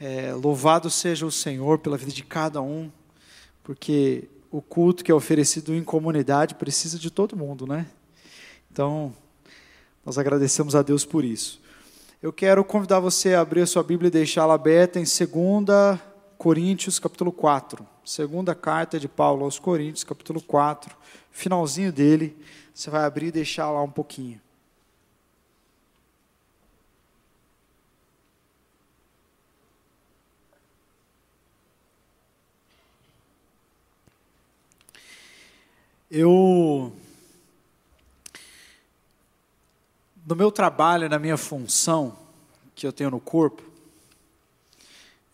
É, louvado seja o Senhor pela vida de cada um, porque o culto que é oferecido em comunidade precisa de todo mundo, né? Então, nós agradecemos a Deus por isso. Eu quero convidar você a abrir a sua Bíblia e deixá-la aberta em 2 Coríntios, capítulo 4. Segunda carta de Paulo aos Coríntios, capítulo 4. Finalzinho dele, você vai abrir e deixar lá um pouquinho. Eu, no meu trabalho, na minha função que eu tenho no corpo,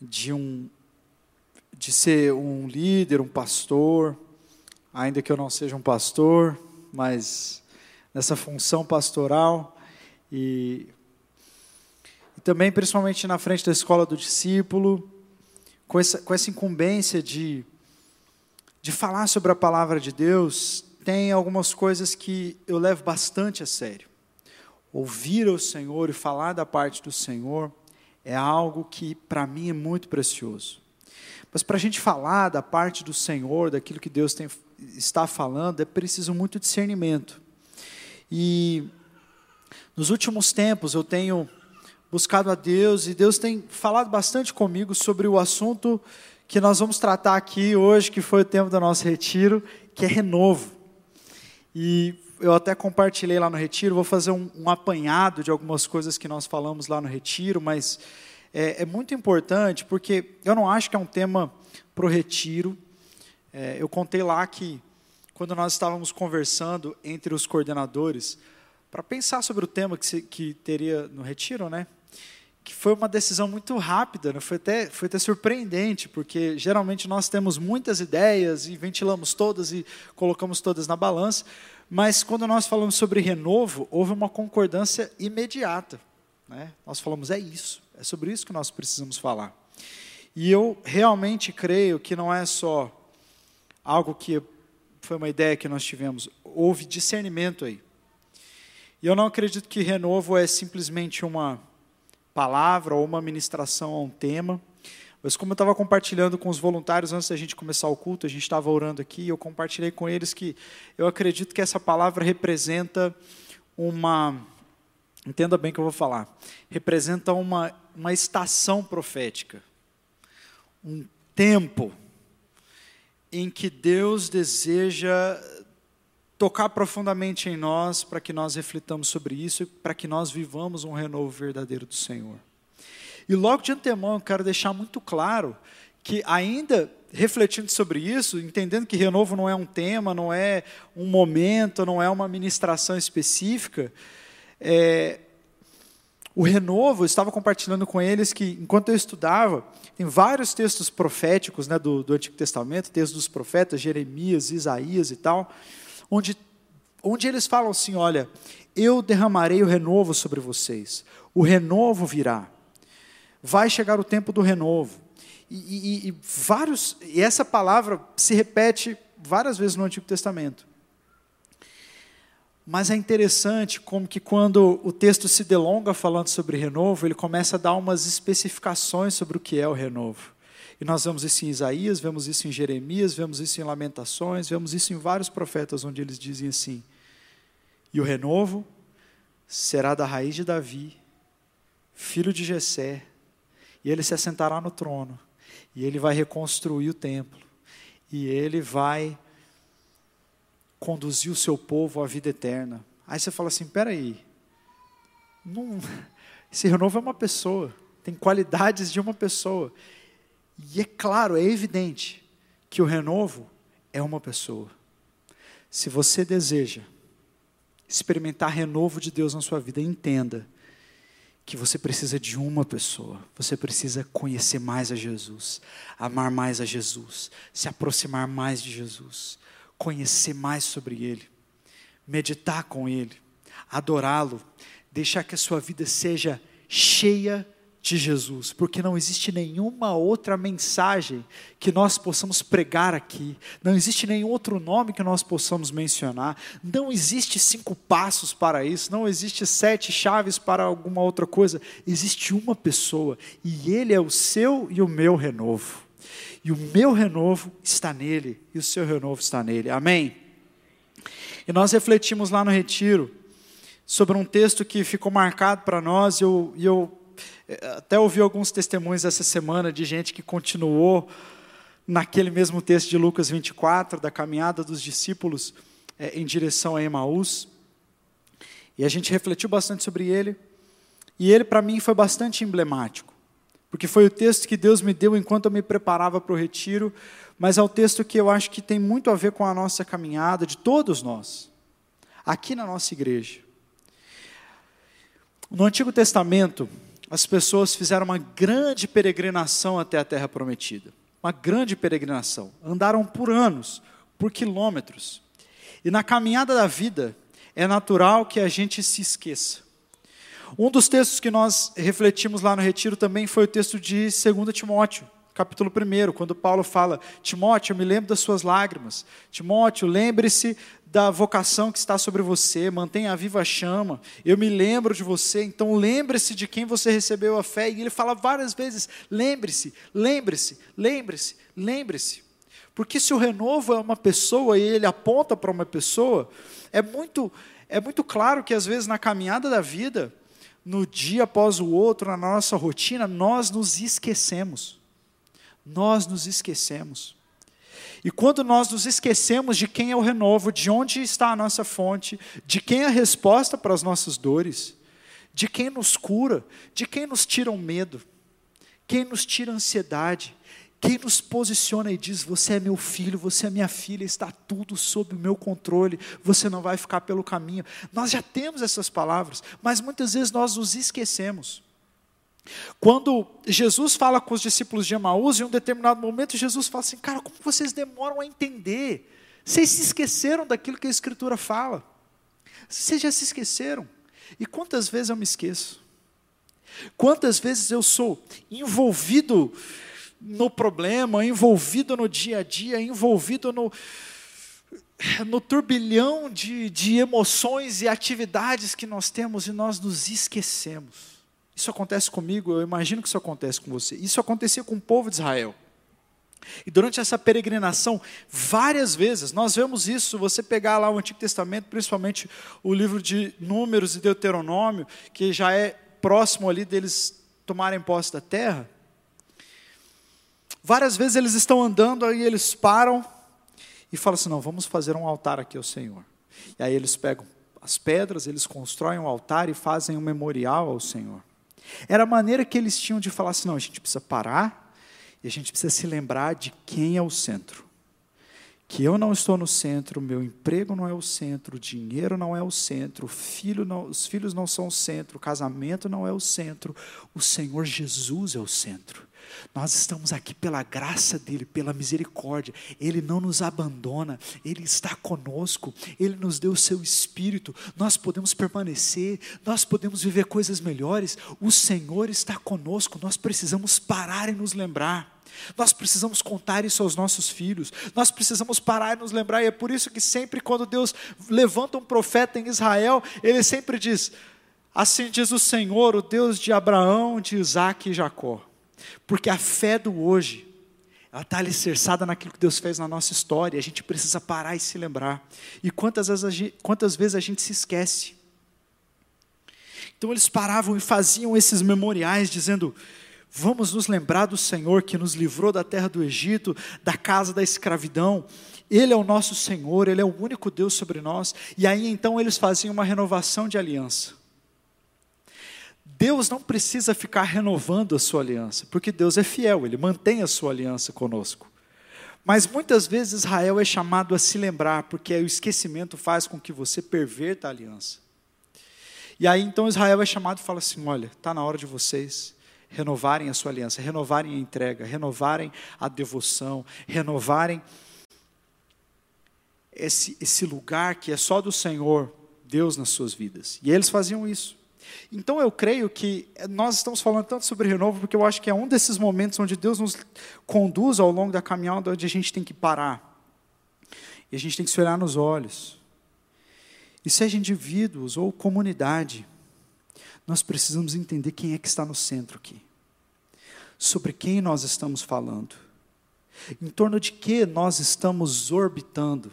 de um, de ser um líder, um pastor, ainda que eu não seja um pastor, mas nessa função pastoral e, e também principalmente na frente da escola do discípulo, com essa, com essa incumbência de de falar sobre a palavra de Deus, tem algumas coisas que eu levo bastante a sério. Ouvir o Senhor e falar da parte do Senhor é algo que para mim é muito precioso. Mas para a gente falar da parte do Senhor, daquilo que Deus tem, está falando, é preciso muito discernimento. E nos últimos tempos eu tenho buscado a Deus e Deus tem falado bastante comigo sobre o assunto que nós vamos tratar aqui hoje, que foi o tempo do nosso retiro, que é renovo. E eu até compartilhei lá no retiro, vou fazer um, um apanhado de algumas coisas que nós falamos lá no retiro, mas é, é muito importante porque eu não acho que é um tema para o retiro. É, eu contei lá que quando nós estávamos conversando entre os coordenadores, para pensar sobre o tema que, se, que teria no retiro, né? Que foi uma decisão muito rápida, né? foi, até, foi até surpreendente, porque geralmente nós temos muitas ideias e ventilamos todas e colocamos todas na balança, mas quando nós falamos sobre renovo, houve uma concordância imediata. Né? Nós falamos, é isso, é sobre isso que nós precisamos falar. E eu realmente creio que não é só algo que foi uma ideia que nós tivemos, houve discernimento aí. E eu não acredito que renovo é simplesmente uma palavra ou uma ministração a um tema. Mas como eu estava compartilhando com os voluntários antes da gente começar o culto, a gente estava orando aqui, e eu compartilhei com eles que eu acredito que essa palavra representa uma, entenda bem o que eu vou falar, representa uma, uma estação profética, um tempo em que Deus deseja tocar profundamente em nós para que nós reflitamos sobre isso e para que nós vivamos um renovo verdadeiro do Senhor. E logo de antemão eu quero deixar muito claro que ainda refletindo sobre isso, entendendo que renovo não é um tema, não é um momento, não é uma ministração específica, é, o renovo, eu estava compartilhando com eles que, enquanto eu estudava, tem vários textos proféticos né, do, do Antigo Testamento, textos dos profetas, Jeremias, Isaías e tal, onde, onde eles falam assim: olha, eu derramarei o renovo sobre vocês, o renovo virá, vai chegar o tempo do renovo. E, e, e, vários, e essa palavra se repete várias vezes no Antigo Testamento. Mas é interessante como que quando o texto se delonga falando sobre renovo, ele começa a dar umas especificações sobre o que é o renovo. Nós vemos isso em Isaías, vemos isso em Jeremias, vemos isso em Lamentações, vemos isso em vários profetas, onde eles dizem assim: E o renovo será da raiz de Davi, filho de Jessé, e ele se assentará no trono, e ele vai reconstruir o templo, e ele vai conduzir o seu povo à vida eterna. Aí você fala assim: peraí, não, esse renovo é uma pessoa, tem qualidades de uma pessoa. E é claro, é evidente que o renovo é uma pessoa. Se você deseja experimentar renovo de Deus na sua vida, entenda que você precisa de uma pessoa. Você precisa conhecer mais a Jesus, amar mais a Jesus, se aproximar mais de Jesus, conhecer mais sobre Ele, meditar com Ele, adorá-lo, deixar que a sua vida seja cheia de Jesus, porque não existe nenhuma outra mensagem que nós possamos pregar aqui, não existe nenhum outro nome que nós possamos mencionar, não existe cinco passos para isso, não existe sete chaves para alguma outra coisa, existe uma pessoa e Ele é o seu e o meu renovo. E o meu renovo está nele, e o seu renovo está nele. Amém? E nós refletimos lá no retiro sobre um texto que ficou marcado para nós, e eu, e eu até ouvi alguns testemunhos essa semana de gente que continuou naquele mesmo texto de Lucas 24, da caminhada dos discípulos é, em direção a Emaús. E a gente refletiu bastante sobre ele. E ele, para mim, foi bastante emblemático. Porque foi o texto que Deus me deu enquanto eu me preparava para o retiro, mas é o texto que eu acho que tem muito a ver com a nossa caminhada, de todos nós, aqui na nossa igreja. No Antigo Testamento, as pessoas fizeram uma grande peregrinação até a terra prometida. Uma grande peregrinação. Andaram por anos, por quilômetros. E na caminhada da vida, é natural que a gente se esqueça. Um dos textos que nós refletimos lá no retiro também foi o texto de 2 Timóteo, capítulo 1, quando Paulo fala: Timóteo, eu me lembro das suas lágrimas. Timóteo, lembre-se da vocação que está sobre você, mantenha a viva chama. Eu me lembro de você, então lembre-se de quem você recebeu a fé. E ele fala várias vezes: lembre-se, lembre-se, lembre-se, lembre-se. Porque se o renovo é uma pessoa e ele aponta para uma pessoa, é muito, é muito claro que às vezes na caminhada da vida, no dia após o outro, na nossa rotina, nós nos esquecemos. Nós nos esquecemos. E quando nós nos esquecemos de quem é o renovo, de onde está a nossa fonte, de quem é a resposta para as nossas dores, de quem nos cura, de quem nos tira o medo, quem nos tira a ansiedade, quem nos posiciona e diz: Você é meu filho, você é minha filha, está tudo sob o meu controle, você não vai ficar pelo caminho. Nós já temos essas palavras, mas muitas vezes nós nos esquecemos. Quando Jesus fala com os discípulos de Emaús, em um determinado momento, Jesus fala assim: Cara, como vocês demoram a entender? Vocês se esqueceram daquilo que a Escritura fala. Vocês já se esqueceram. E quantas vezes eu me esqueço? Quantas vezes eu sou envolvido no problema, envolvido no dia a dia, envolvido no, no turbilhão de, de emoções e atividades que nós temos e nós nos esquecemos. Isso acontece comigo, eu imagino que isso acontece com você. Isso acontecia com o povo de Israel. E durante essa peregrinação, várias vezes, nós vemos isso, você pegar lá o Antigo Testamento, principalmente o livro de Números e Deuteronômio, que já é próximo ali deles tomarem posse da terra. Várias vezes eles estão andando, aí eles param e falam assim: não, vamos fazer um altar aqui ao Senhor. E aí eles pegam as pedras, eles constroem um altar e fazem um memorial ao Senhor. Era a maneira que eles tinham de falar assim: não, a gente precisa parar e a gente precisa se lembrar de quem é o centro. Que eu não estou no centro, meu emprego não é o centro, o dinheiro não é o centro, filho não, os filhos não são o centro, o casamento não é o centro, o Senhor Jesus é o centro. Nós estamos aqui pela graça dele, pela misericórdia. Ele não nos abandona, ele está conosco, ele nos deu o seu espírito. Nós podemos permanecer, nós podemos viver coisas melhores. O Senhor está conosco. Nós precisamos parar e nos lembrar. Nós precisamos contar isso aos nossos filhos. Nós precisamos parar e nos lembrar. E é por isso que sempre quando Deus levanta um profeta em Israel, ele sempre diz: Assim diz o Senhor, o Deus de Abraão, de Isaac e Jacó. Porque a fé do hoje, ela está alicerçada naquilo que Deus fez na nossa história. A gente precisa parar e se lembrar. E quantas vezes a gente, quantas vezes a gente se esquece? Então eles paravam e faziam esses memoriais, dizendo: Vamos nos lembrar do Senhor que nos livrou da terra do Egito, da casa da escravidão. Ele é o nosso Senhor, Ele é o único Deus sobre nós. E aí então eles faziam uma renovação de aliança. Deus não precisa ficar renovando a sua aliança, porque Deus é fiel, ele mantém a sua aliança conosco. Mas muitas vezes Israel é chamado a se lembrar, porque o esquecimento faz com que você perverta a aliança. E aí então Israel é chamado e fala assim: olha, está na hora de vocês renovarem a sua aliança, renovarem a entrega, renovarem a devoção, renovarem esse, esse lugar que é só do Senhor, Deus nas suas vidas. E eles faziam isso. Então eu creio que nós estamos falando tanto sobre renovo, porque eu acho que é um desses momentos onde Deus nos conduz ao longo da caminhada, onde a gente tem que parar. E a gente tem que se olhar nos olhos. E seja indivíduos ou comunidade, nós precisamos entender quem é que está no centro aqui. Sobre quem nós estamos falando. Em torno de que nós estamos orbitando.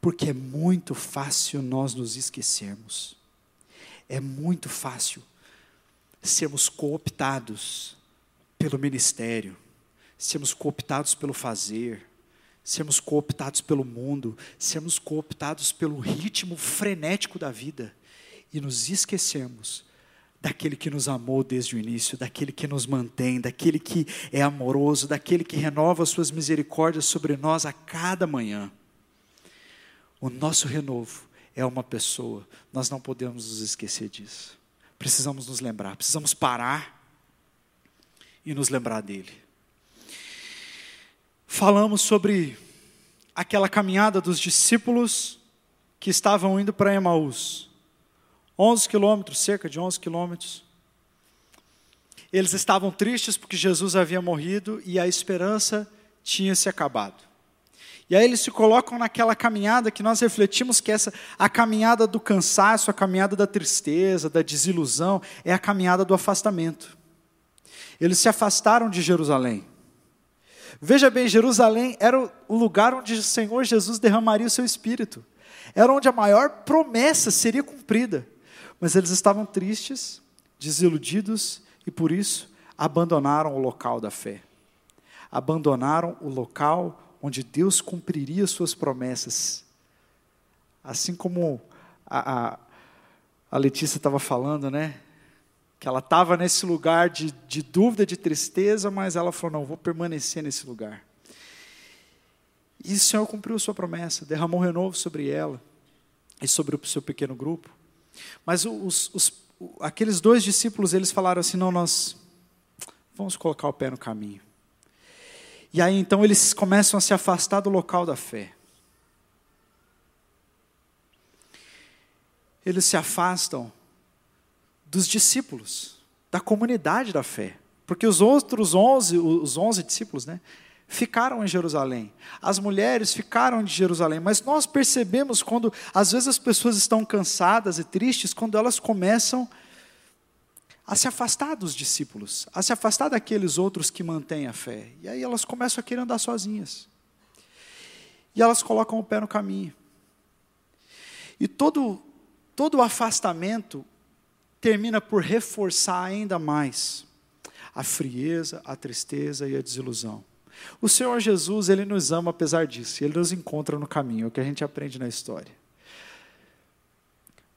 Porque é muito fácil nós nos esquecermos. É muito fácil sermos cooptados pelo ministério, sermos cooptados pelo fazer, sermos cooptados pelo mundo, sermos cooptados pelo ritmo frenético da vida e nos esquecemos daquele que nos amou desde o início, daquele que nos mantém, daquele que é amoroso, daquele que renova suas misericórdias sobre nós a cada manhã. O nosso renovo é uma pessoa, nós não podemos nos esquecer disso. Precisamos nos lembrar, precisamos parar e nos lembrar dele. Falamos sobre aquela caminhada dos discípulos que estavam indo para Emaús. 11 quilômetros, cerca de 11 quilômetros. Eles estavam tristes porque Jesus havia morrido e a esperança tinha se acabado. E aí eles se colocam naquela caminhada que nós refletimos que essa a caminhada do cansaço, a caminhada da tristeza, da desilusão, é a caminhada do afastamento. Eles se afastaram de Jerusalém. Veja bem, Jerusalém era o lugar onde o Senhor Jesus derramaria o seu espírito. Era onde a maior promessa seria cumprida. Mas eles estavam tristes, desiludidos e por isso abandonaram o local da fé. Abandonaram o local onde Deus cumpriria suas promessas. Assim como a, a, a Letícia estava falando, né? Que ela estava nesse lugar de, de dúvida, de tristeza, mas ela falou: não, vou permanecer nesse lugar. E o Senhor cumpriu sua promessa, derramou renovo sobre ela e sobre o seu pequeno grupo. Mas os, os, aqueles dois discípulos, eles falaram assim: não, nós vamos colocar o pé no caminho. E aí então eles começam a se afastar do local da fé. Eles se afastam dos discípulos, da comunidade da fé. Porque os outros onze, os onze discípulos, né, ficaram em Jerusalém. As mulheres ficaram em Jerusalém. Mas nós percebemos quando, às vezes, as pessoas estão cansadas e tristes, quando elas começam a se afastar dos discípulos, a se afastar daqueles outros que mantêm a fé. E aí elas começam a querer andar sozinhas. E elas colocam o pé no caminho. E todo, todo o afastamento termina por reforçar ainda mais a frieza, a tristeza e a desilusão. O Senhor Jesus, Ele nos ama apesar disso, Ele nos encontra no caminho, é o que a gente aprende na história.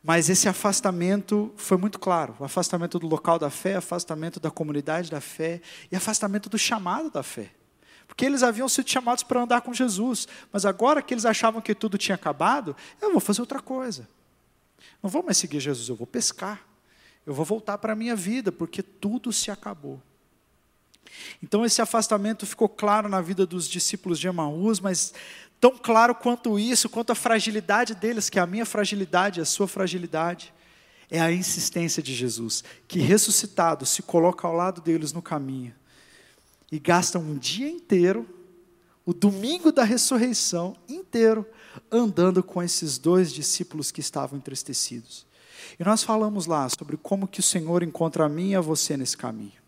Mas esse afastamento foi muito claro: o afastamento do local da fé, afastamento da comunidade da fé e afastamento do chamado da fé. Porque eles haviam sido chamados para andar com Jesus, mas agora que eles achavam que tudo tinha acabado, eu vou fazer outra coisa. Não vou mais seguir Jesus, eu vou pescar. Eu vou voltar para a minha vida, porque tudo se acabou. Então esse afastamento ficou claro na vida dos discípulos de Emaús, mas tão claro quanto isso, quanto a fragilidade deles, que a minha fragilidade, a sua fragilidade, é a insistência de Jesus, que ressuscitado se coloca ao lado deles no caminho e gasta um dia inteiro, o domingo da ressurreição inteiro, andando com esses dois discípulos que estavam entristecidos. E nós falamos lá sobre como que o Senhor encontra a mim e a você nesse caminho.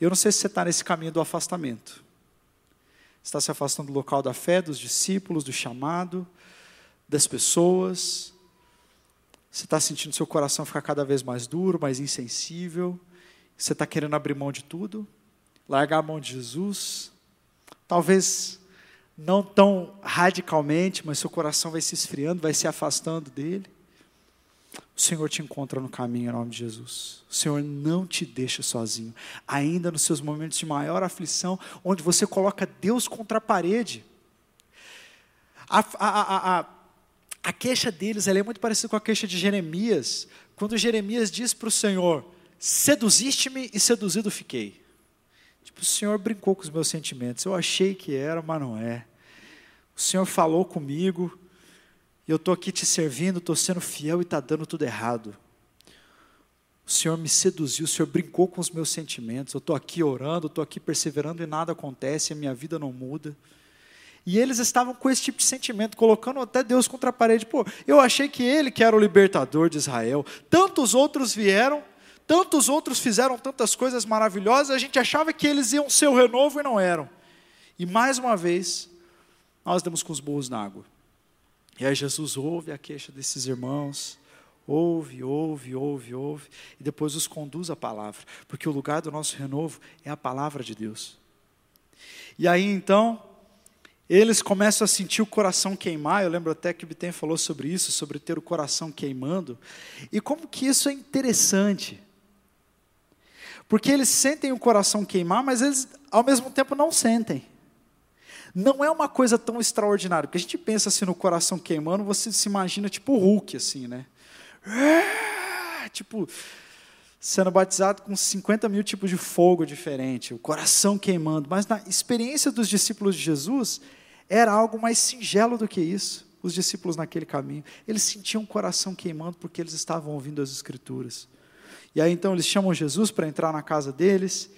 Eu não sei se você está nesse caminho do afastamento está se afastando do local da fé, dos discípulos, do chamado, das pessoas. Você está sentindo seu coração ficar cada vez mais duro, mais insensível. Você está querendo abrir mão de tudo, largar a mão de Jesus. Talvez não tão radicalmente, mas seu coração vai se esfriando, vai se afastando dele. O Senhor te encontra no caminho em nome de Jesus. O Senhor não te deixa sozinho. Ainda nos seus momentos de maior aflição, onde você coloca Deus contra a parede. A, a, a, a, queixa deles é muito parecida com a queixa de Jeremias, quando Jeremias diz para o Senhor: Seduziste-me e seduzido fiquei. Tipo, o Senhor brincou com os meus sentimentos. Eu achei que era, mas não é. O Senhor falou comigo, eu estou aqui te servindo, estou sendo fiel e está dando tudo errado. O Senhor me seduziu, o Senhor brincou com os meus sentimentos. Eu estou aqui orando, estou aqui perseverando e nada acontece, a minha vida não muda. E eles estavam com esse tipo de sentimento, colocando até Deus contra a parede. Pô, eu achei que ele que era o libertador de Israel. Tantos outros vieram, tantos outros fizeram tantas coisas maravilhosas, a gente achava que eles iam ser o renovo e não eram. E mais uma vez, nós demos com os burros na água. E aí Jesus ouve a queixa desses irmãos, ouve, ouve, ouve, ouve, e depois os conduz à palavra, porque o lugar do nosso renovo é a palavra de Deus. E aí então, eles começam a sentir o coração queimar, eu lembro até que o Biten falou sobre isso, sobre ter o coração queimando, e como que isso é interessante. Porque eles sentem o coração queimar, mas eles ao mesmo tempo não sentem não é uma coisa tão extraordinária, porque a gente pensa assim no coração queimando, você se imagina tipo Hulk, assim, né? Tipo, sendo batizado com 50 mil tipos de fogo diferente, o coração queimando. Mas na experiência dos discípulos de Jesus, era algo mais singelo do que isso. Os discípulos naquele caminho, eles sentiam o coração queimando porque eles estavam ouvindo as Escrituras. E aí então eles chamam Jesus para entrar na casa deles,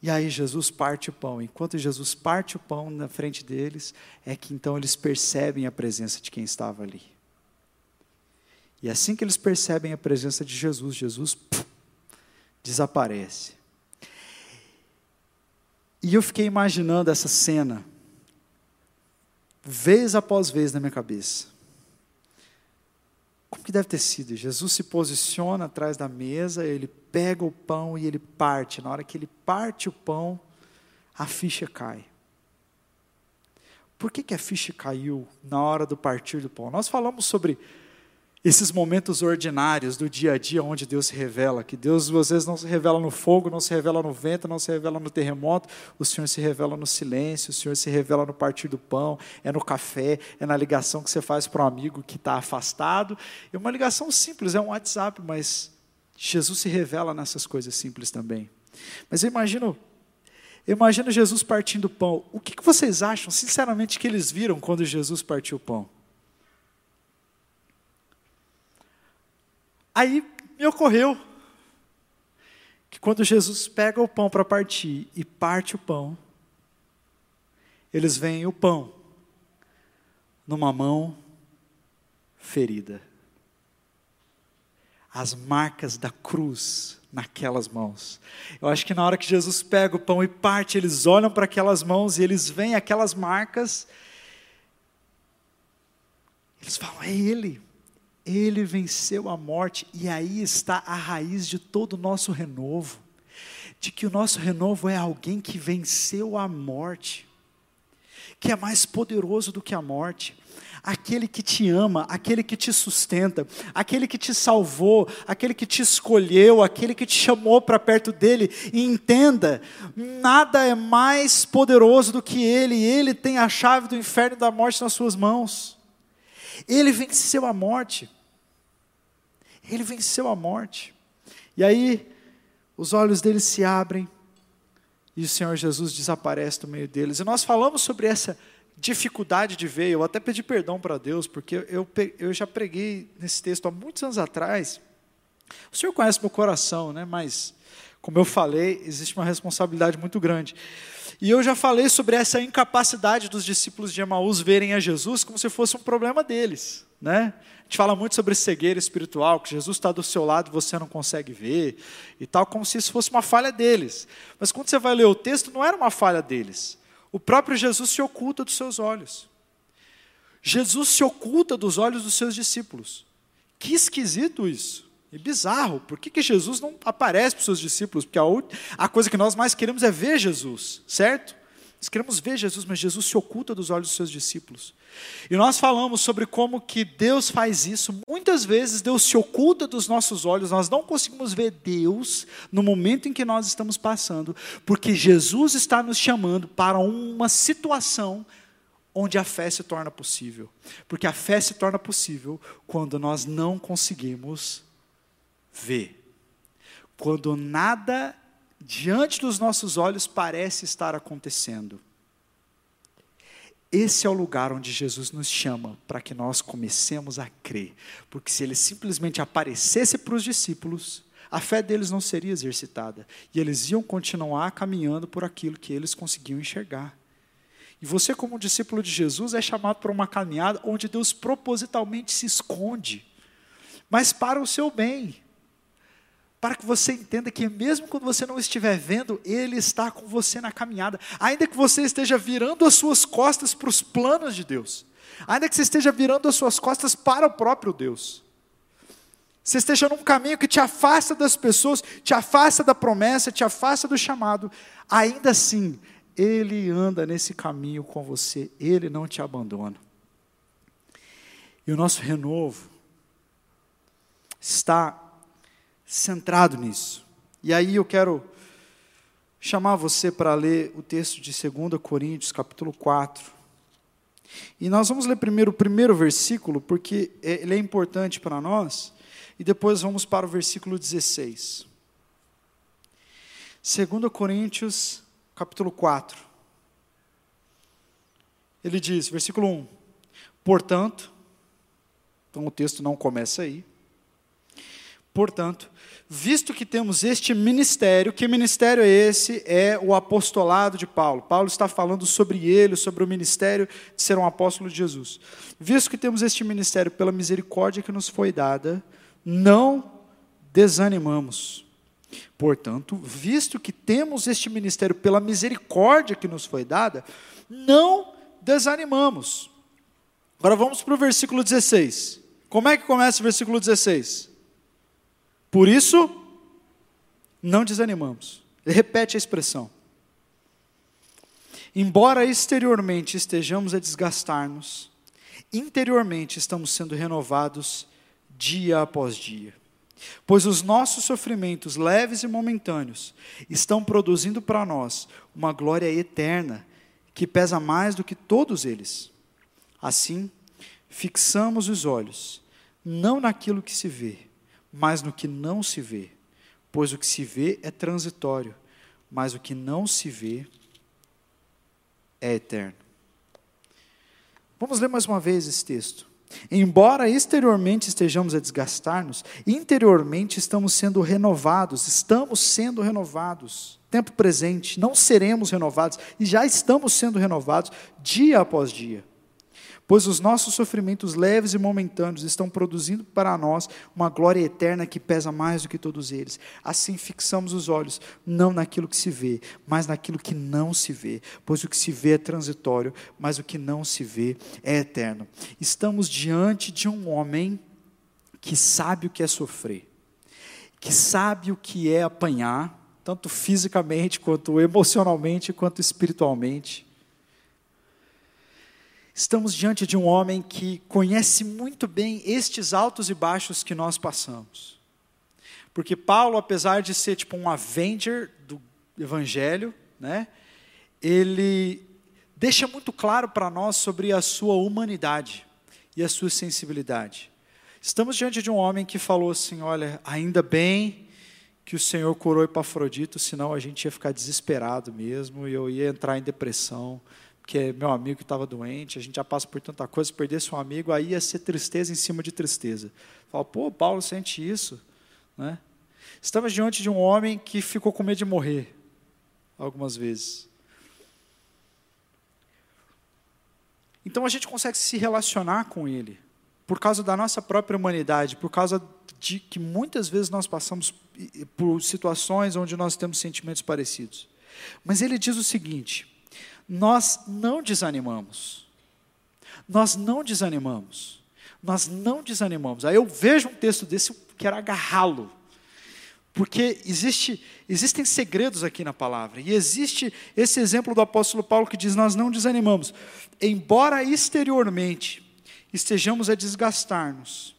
e aí Jesus parte o pão. Enquanto Jesus parte o pão na frente deles, é que então eles percebem a presença de quem estava ali. E assim que eles percebem a presença de Jesus, Jesus desaparece. E eu fiquei imaginando essa cena, vez após vez na minha cabeça. Como que deve ter sido? Jesus se posiciona atrás da mesa, ele pega o pão e ele parte. Na hora que ele parte o pão, a ficha cai. Por que, que a ficha caiu na hora do partir do pão? Nós falamos sobre esses momentos ordinários do dia a dia onde Deus se revela, que Deus às vezes não se revela no fogo, não se revela no vento, não se revela no terremoto, o Senhor se revela no silêncio, o Senhor se revela no partir do pão, é no café, é na ligação que você faz para um amigo que está afastado, é uma ligação simples, é um WhatsApp, mas Jesus se revela nessas coisas simples também. Mas eu imagino, eu imagino Jesus partindo o pão, o que, que vocês acham, sinceramente, que eles viram quando Jesus partiu o pão? Aí me ocorreu que quando Jesus pega o pão para partir e parte o pão, eles veem o pão numa mão ferida. As marcas da cruz naquelas mãos. Eu acho que na hora que Jesus pega o pão e parte, eles olham para aquelas mãos e eles veem aquelas marcas. Eles falam: é Ele. Ele venceu a morte e aí está a raiz de todo o nosso renovo. De que o nosso renovo é alguém que venceu a morte, que é mais poderoso do que a morte. Aquele que te ama, aquele que te sustenta, aquele que te salvou, aquele que te escolheu, aquele que te chamou para perto dele. E entenda, nada é mais poderoso do que ele, ele tem a chave do inferno e da morte nas suas mãos. Ele venceu a morte. Ele venceu a morte. E aí, os olhos deles se abrem e o Senhor Jesus desaparece do meio deles. E nós falamos sobre essa dificuldade de ver. Eu até pedi perdão para Deus, porque eu, eu já preguei nesse texto há muitos anos atrás. O Senhor conhece meu coração, né? mas, como eu falei, existe uma responsabilidade muito grande. E eu já falei sobre essa incapacidade dos discípulos de Emaús verem a Jesus como se fosse um problema deles. Né? A gente fala muito sobre cegueira espiritual, que Jesus está do seu lado e você não consegue ver, e tal, como se isso fosse uma falha deles. Mas quando você vai ler o texto, não era uma falha deles. O próprio Jesus se oculta dos seus olhos. Jesus se oculta dos olhos dos seus discípulos. Que esquisito isso. E bizarro. Por que, que Jesus não aparece para os seus discípulos? Porque a, a coisa que nós mais queremos é ver Jesus, certo? Nós queremos ver Jesus, mas Jesus se oculta dos olhos dos seus discípulos. E nós falamos sobre como que Deus faz isso. Muitas vezes Deus se oculta dos nossos olhos, nós não conseguimos ver Deus no momento em que nós estamos passando, porque Jesus está nos chamando para uma situação onde a fé se torna possível. Porque a fé se torna possível quando nós não conseguimos ver. Quando nada diante dos nossos olhos parece estar acontecendo. Esse é o lugar onde Jesus nos chama para que nós comecemos a crer. Porque se ele simplesmente aparecesse para os discípulos, a fé deles não seria exercitada. E eles iam continuar caminhando por aquilo que eles conseguiam enxergar. E você, como discípulo de Jesus, é chamado para uma caminhada onde Deus propositalmente se esconde, mas para o seu bem. Para que você entenda que, mesmo quando você não estiver vendo, Ele está com você na caminhada. Ainda que você esteja virando as suas costas para os planos de Deus, ainda que você esteja virando as suas costas para o próprio Deus, você esteja num caminho que te afasta das pessoas, te afasta da promessa, te afasta do chamado, ainda assim, Ele anda nesse caminho com você, Ele não te abandona. E o nosso renovo está centrado nisso. E aí eu quero chamar você para ler o texto de 2 Coríntios, capítulo 4. E nós vamos ler primeiro o primeiro versículo, porque é, ele é importante para nós, e depois vamos para o versículo 16. 2 Coríntios, capítulo 4. Ele diz, versículo 1: Portanto, então o texto não começa aí. Portanto, visto que temos este ministério, que ministério é esse? É o apostolado de Paulo. Paulo está falando sobre ele, sobre o ministério de ser um apóstolo de Jesus. Visto que temos este ministério pela misericórdia que nos foi dada, não desanimamos. Portanto, visto que temos este ministério pela misericórdia que nos foi dada, não desanimamos. Agora vamos para o versículo 16. Como é que começa o versículo 16? Por isso, não desanimamos. Ele repete a expressão. Embora exteriormente estejamos a desgastar-nos, interiormente estamos sendo renovados dia após dia. Pois os nossos sofrimentos leves e momentâneos estão produzindo para nós uma glória eterna que pesa mais do que todos eles. Assim, fixamos os olhos não naquilo que se vê, mas no que não se vê. Pois o que se vê é transitório, mas o que não se vê é eterno. Vamos ler mais uma vez esse texto. Embora exteriormente estejamos a desgastar-nos, interiormente estamos sendo renovados, estamos sendo renovados. Tempo presente, não seremos renovados e já estamos sendo renovados dia após dia. Pois os nossos sofrimentos leves e momentâneos estão produzindo para nós uma glória eterna que pesa mais do que todos eles. Assim fixamos os olhos, não naquilo que se vê, mas naquilo que não se vê. Pois o que se vê é transitório, mas o que não se vê é eterno. Estamos diante de um homem que sabe o que é sofrer, que sabe o que é apanhar, tanto fisicamente, quanto emocionalmente, quanto espiritualmente Estamos diante de um homem que conhece muito bem estes altos e baixos que nós passamos. Porque Paulo, apesar de ser tipo um avenger do evangelho, né, ele deixa muito claro para nós sobre a sua humanidade e a sua sensibilidade. Estamos diante de um homem que falou assim: olha, ainda bem que o Senhor curou Epafrodito, senão a gente ia ficar desesperado mesmo e eu ia entrar em depressão que é meu amigo que estava doente, a gente já passa por tanta coisa, se perdesse um amigo, aí ia ser tristeza em cima de tristeza. Fala, pô, Paulo sente isso. Né? Estamos diante de um homem que ficou com medo de morrer, algumas vezes. Então a gente consegue se relacionar com ele, por causa da nossa própria humanidade, por causa de que muitas vezes nós passamos por situações onde nós temos sentimentos parecidos. Mas ele diz o seguinte: nós não desanimamos. Nós não desanimamos. Nós não desanimamos. Aí eu vejo um texto desse, eu quero agarrá-lo. Porque existe, existem segredos aqui na palavra. E existe esse exemplo do apóstolo Paulo que diz: Nós não desanimamos. Embora exteriormente estejamos a desgastar-nos,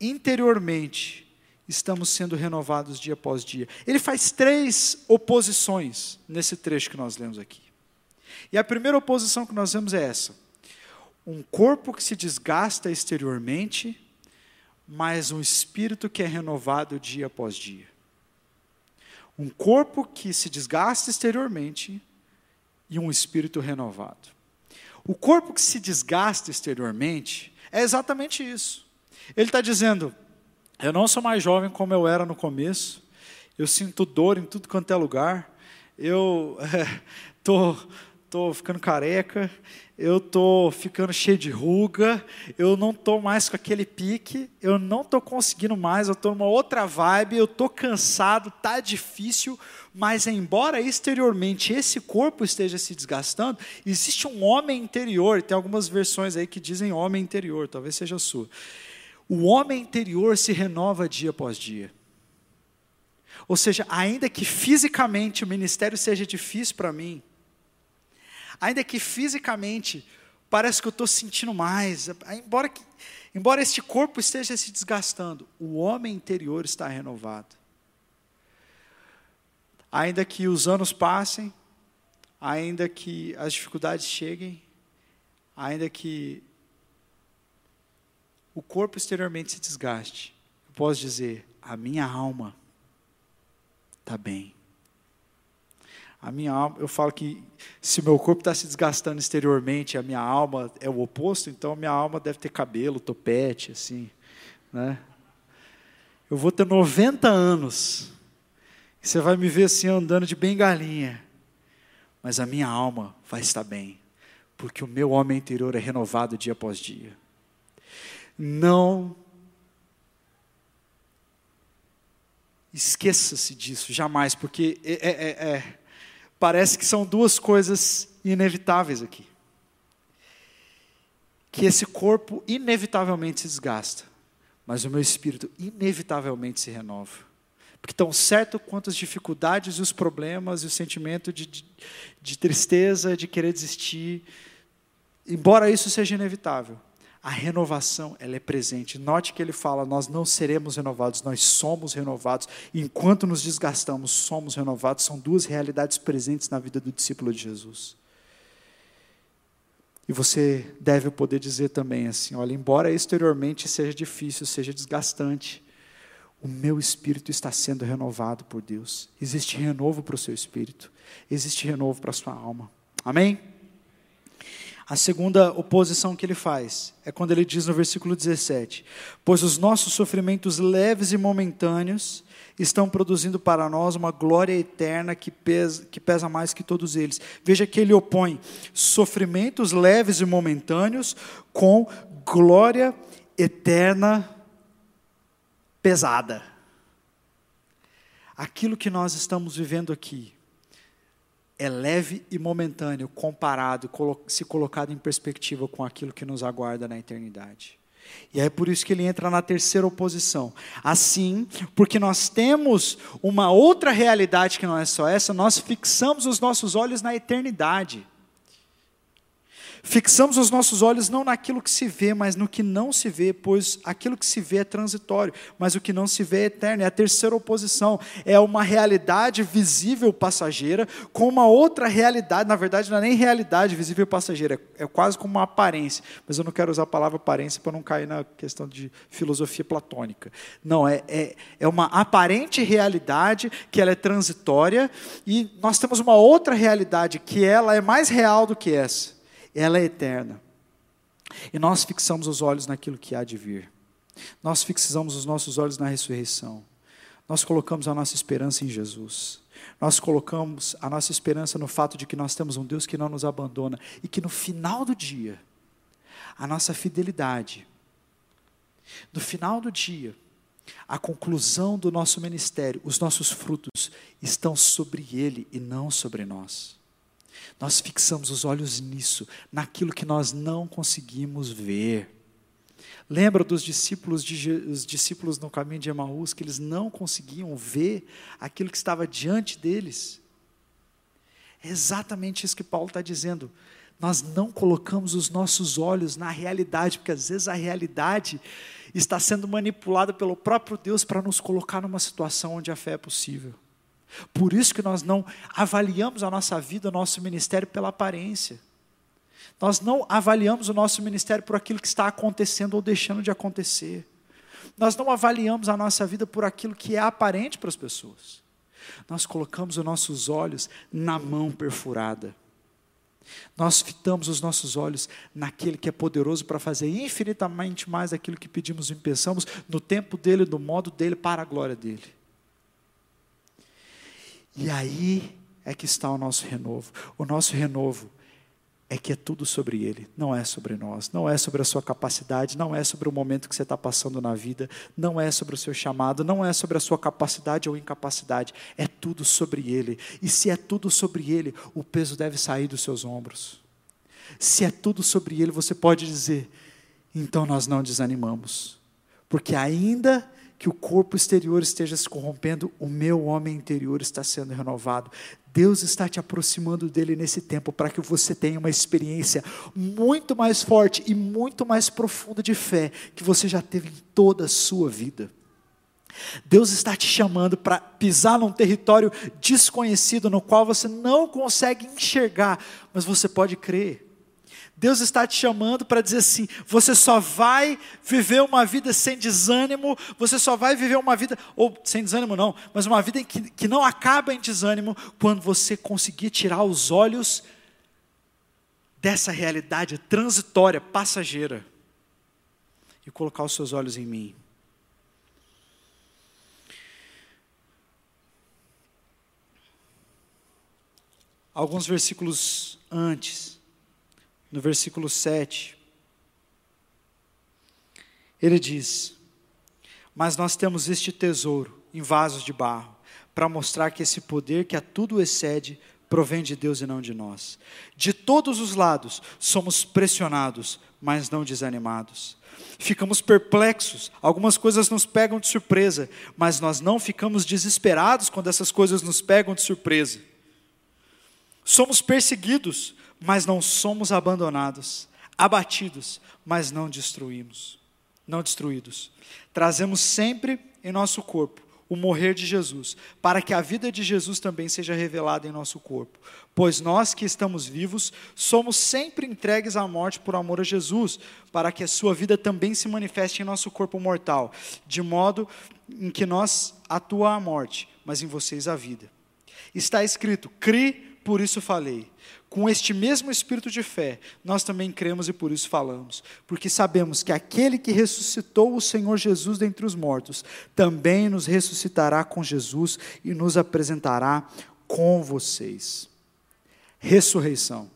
interiormente estamos sendo renovados dia após dia. Ele faz três oposições nesse trecho que nós lemos aqui. E a primeira oposição que nós vemos é essa: um corpo que se desgasta exteriormente, mas um espírito que é renovado dia após dia. Um corpo que se desgasta exteriormente e um espírito renovado. O corpo que se desgasta exteriormente é exatamente isso. Ele está dizendo: Eu não sou mais jovem como eu era no começo. Eu sinto dor em tudo quanto é lugar. Eu é, tô, tô ficando careca. Eu tô ficando cheio de ruga. Eu não tô mais com aquele pique. Eu não tô conseguindo mais. Eu tô numa outra vibe. Eu tô cansado. Tá difícil. Mas embora exteriormente esse corpo esteja se desgastando, existe um homem interior. Tem algumas versões aí que dizem homem interior. Talvez seja a sua o homem interior se renova dia após dia. Ou seja, ainda que fisicamente o ministério seja difícil para mim, ainda que fisicamente parece que eu estou sentindo mais, embora, que, embora este corpo esteja se desgastando, o homem interior está renovado. Ainda que os anos passem, ainda que as dificuldades cheguem, ainda que o corpo exteriormente se desgaste, eu posso dizer: a minha alma está bem. A minha alma, eu falo que se o meu corpo está se desgastando exteriormente, a minha alma é o oposto, então a minha alma deve ter cabelo, topete, assim, né? Eu vou ter 90 anos, e você vai me ver assim andando de bengalinha, mas a minha alma vai estar bem, porque o meu homem interior é renovado dia após dia. Não esqueça-se disso, jamais, porque é, é, é, é, parece que são duas coisas inevitáveis aqui. Que esse corpo inevitavelmente se desgasta, mas o meu espírito inevitavelmente se renova. Porque tão certo quanto as dificuldades e os problemas e o sentimento de, de, de tristeza, de querer desistir, embora isso seja inevitável, a renovação ela é presente. Note que ele fala: nós não seremos renovados, nós somos renovados. Enquanto nos desgastamos, somos renovados. São duas realidades presentes na vida do discípulo de Jesus. E você deve poder dizer também assim: olha, embora exteriormente seja difícil, seja desgastante, o meu espírito está sendo renovado por Deus. Existe renovo para o seu espírito, existe renovo para a sua alma. Amém? A segunda oposição que ele faz é quando ele diz no versículo 17: Pois os nossos sofrimentos leves e momentâneos estão produzindo para nós uma glória eterna que pesa, que pesa mais que todos eles. Veja que ele opõe sofrimentos leves e momentâneos com glória eterna pesada. Aquilo que nós estamos vivendo aqui, é leve e momentâneo comparado, se colocado em perspectiva com aquilo que nos aguarda na eternidade. E é por isso que ele entra na terceira oposição. Assim, porque nós temos uma outra realidade que não é só essa, nós fixamos os nossos olhos na eternidade. Fixamos os nossos olhos não naquilo que se vê, mas no que não se vê, pois aquilo que se vê é transitório, mas o que não se vê é eterno. É a terceira oposição. É uma realidade visível passageira com uma outra realidade, na verdade não é nem realidade visível passageira, é quase como uma aparência. Mas eu não quero usar a palavra aparência para não cair na questão de filosofia platônica. Não, é, é, é uma aparente realidade que ela é transitória e nós temos uma outra realidade que ela é mais real do que essa ela é eterna. E nós fixamos os olhos naquilo que há de vir. Nós fixamos os nossos olhos na ressurreição. Nós colocamos a nossa esperança em Jesus. Nós colocamos a nossa esperança no fato de que nós temos um Deus que não nos abandona e que no final do dia, a nossa fidelidade, no final do dia, a conclusão do nosso ministério, os nossos frutos estão sobre Ele e não sobre nós. Nós fixamos os olhos nisso, naquilo que nós não conseguimos ver. Lembra dos discípulos, de, os discípulos no caminho de Emaús, que eles não conseguiam ver aquilo que estava diante deles? É exatamente isso que Paulo está dizendo. Nós não colocamos os nossos olhos na realidade, porque às vezes a realidade está sendo manipulada pelo próprio Deus para nos colocar numa situação onde a fé é possível. Por isso que nós não avaliamos a nossa vida, o nosso ministério pela aparência. Nós não avaliamos o nosso ministério por aquilo que está acontecendo ou deixando de acontecer. Nós não avaliamos a nossa vida por aquilo que é aparente para as pessoas. Nós colocamos os nossos olhos na mão perfurada. Nós fitamos os nossos olhos naquele que é poderoso para fazer infinitamente mais daquilo que pedimos e pensamos, no tempo dele, no modo dele, para a glória dele. E aí é que está o nosso renovo. O nosso renovo é que é tudo sobre Ele, não é sobre nós, não é sobre a sua capacidade, não é sobre o momento que você está passando na vida, não é sobre o seu chamado, não é sobre a sua capacidade ou incapacidade, é tudo sobre Ele. E se é tudo sobre Ele, o peso deve sair dos seus ombros. Se é tudo sobre Ele, você pode dizer, então nós não desanimamos, porque ainda que o corpo exterior esteja se corrompendo, o meu homem interior está sendo renovado. Deus está te aproximando dele nesse tempo para que você tenha uma experiência muito mais forte e muito mais profunda de fé que você já teve em toda a sua vida. Deus está te chamando para pisar num território desconhecido no qual você não consegue enxergar, mas você pode crer. Deus está te chamando para dizer assim: você só vai viver uma vida sem desânimo, você só vai viver uma vida, ou sem desânimo não, mas uma vida que, que não acaba em desânimo, quando você conseguir tirar os olhos dessa realidade transitória, passageira, e colocar os seus olhos em mim. Alguns versículos antes no versículo 7. Ele diz: Mas nós temos este tesouro em vasos de barro, para mostrar que esse poder que a tudo excede provém de Deus e não de nós. De todos os lados somos pressionados, mas não desanimados. Ficamos perplexos, algumas coisas nos pegam de surpresa, mas nós não ficamos desesperados quando essas coisas nos pegam de surpresa. Somos perseguidos, mas não somos abandonados, abatidos, mas não destruímos, não destruídos. Trazemos sempre em nosso corpo o morrer de Jesus, para que a vida de Jesus também seja revelada em nosso corpo. Pois nós que estamos vivos, somos sempre entregues à morte por amor a Jesus, para que a sua vida também se manifeste em nosso corpo mortal, de modo em que nós atua a morte, mas em vocês a vida. Está escrito: "Cri, por isso falei" com este mesmo espírito de fé, nós também cremos e por isso falamos, porque sabemos que aquele que ressuscitou o Senhor Jesus dentre os mortos, também nos ressuscitará com Jesus e nos apresentará com vocês. Ressurreição.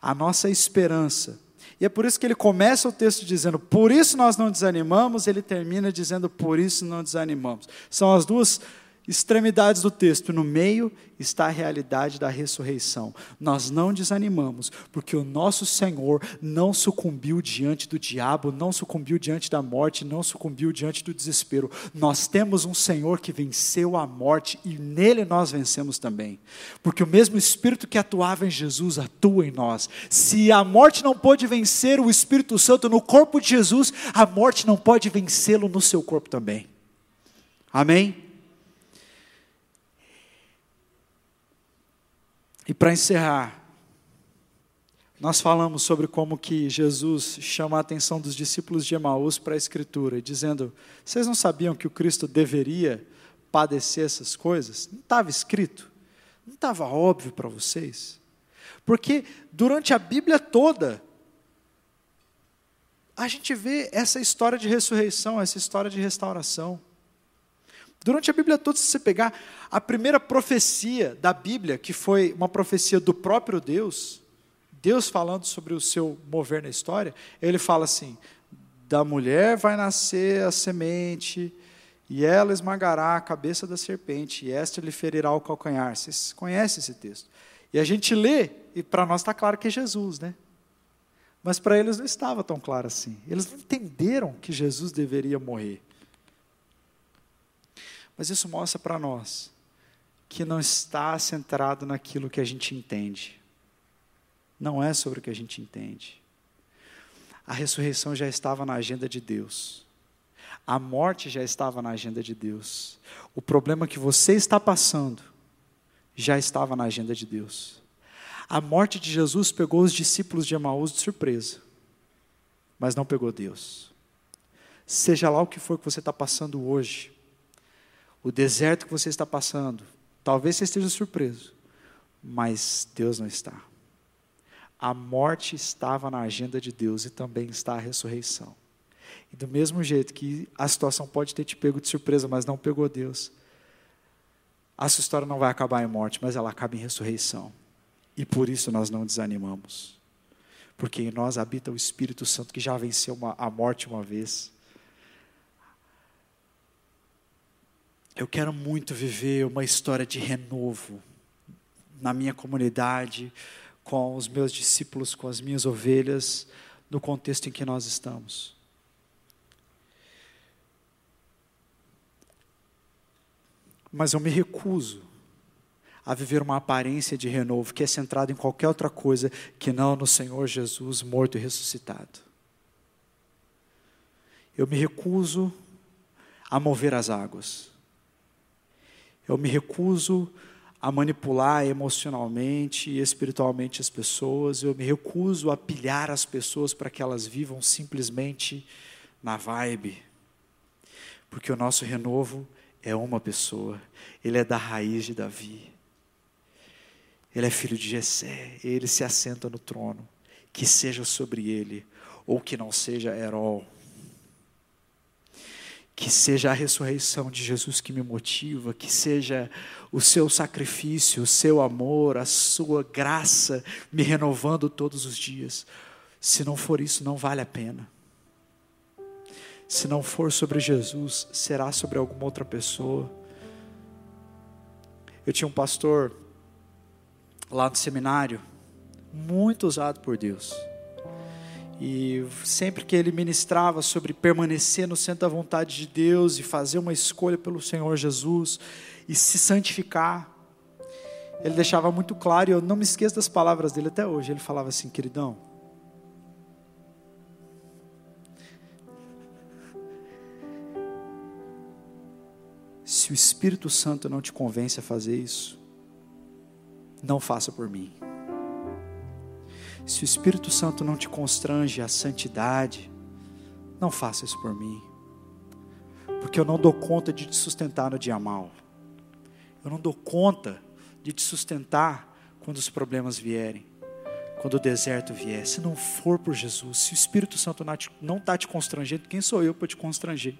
A nossa esperança. E é por isso que ele começa o texto dizendo, por isso nós não desanimamos, ele termina dizendo, por isso não desanimamos. São as duas extremidades do texto, no meio está a realidade da ressurreição. Nós não desanimamos, porque o nosso Senhor não sucumbiu diante do diabo, não sucumbiu diante da morte, não sucumbiu diante do desespero. Nós temos um Senhor que venceu a morte e nele nós vencemos também. Porque o mesmo Espírito que atuava em Jesus atua em nós. Se a morte não pôde vencer o Espírito Santo no corpo de Jesus, a morte não pode vencê-lo no seu corpo também. Amém? E para encerrar, nós falamos sobre como que Jesus chama a atenção dos discípulos de Emaús para a Escritura, dizendo: vocês não sabiam que o Cristo deveria padecer essas coisas? Não estava escrito? Não estava óbvio para vocês? Porque durante a Bíblia toda, a gente vê essa história de ressurreição, essa história de restauração. Durante a Bíblia toda, se você pegar a primeira profecia da Bíblia, que foi uma profecia do próprio Deus, Deus falando sobre o seu mover na história, ele fala assim: da mulher vai nascer a semente, e ela esmagará a cabeça da serpente, e esta lhe ferirá o calcanhar. Vocês conhecem esse texto? E a gente lê, e para nós está claro que é Jesus, né? Mas para eles não estava tão claro assim. Eles não entenderam que Jesus deveria morrer. Mas isso mostra para nós que não está centrado naquilo que a gente entende. Não é sobre o que a gente entende. A ressurreição já estava na agenda de Deus. A morte já estava na agenda de Deus. O problema que você está passando já estava na agenda de Deus. A morte de Jesus pegou os discípulos de Emaús de surpresa, mas não pegou Deus. Seja lá o que for que você está passando hoje, o deserto que você está passando, talvez você esteja surpreso, Mas Deus não está. A morte estava na agenda de Deus e também está a ressurreição. E do mesmo jeito que a situação pode ter te pego de surpresa, mas não pegou Deus, a sua história não vai acabar em morte, mas ela acaba em ressurreição. E por isso nós não desanimamos. Porque em nós habita o Espírito Santo que já venceu uma, a morte uma vez. Eu quero muito viver uma história de renovo na minha comunidade, com os meus discípulos, com as minhas ovelhas, no contexto em que nós estamos. Mas eu me recuso a viver uma aparência de renovo que é centrada em qualquer outra coisa que não no Senhor Jesus morto e ressuscitado. Eu me recuso a mover as águas. Eu me recuso a manipular emocionalmente e espiritualmente as pessoas. Eu me recuso a pilhar as pessoas para que elas vivam simplesmente na vibe. Porque o nosso renovo é uma pessoa, ele é da raiz de Davi. Ele é filho de Jessé, ele se assenta no trono, que seja sobre ele ou que não seja Herol. Que seja a ressurreição de Jesus que me motiva, que seja o seu sacrifício, o seu amor, a sua graça me renovando todos os dias. Se não for isso, não vale a pena. Se não for sobre Jesus, será sobre alguma outra pessoa. Eu tinha um pastor lá no seminário, muito usado por Deus. E sempre que ele ministrava sobre permanecer no centro da vontade de Deus e fazer uma escolha pelo Senhor Jesus e se santificar, ele deixava muito claro, e eu não me esqueço das palavras dele até hoje. Ele falava assim, queridão, Se o Espírito Santo não te convence a fazer isso, não faça por mim. Se o Espírito Santo não te constrange à santidade, não faça isso por mim. Porque eu não dou conta de te sustentar no dia mal. Eu não dou conta de te sustentar quando os problemas vierem, quando o deserto vier. Se não for por Jesus, se o Espírito Santo não está te constrangendo, quem sou eu para te constranger?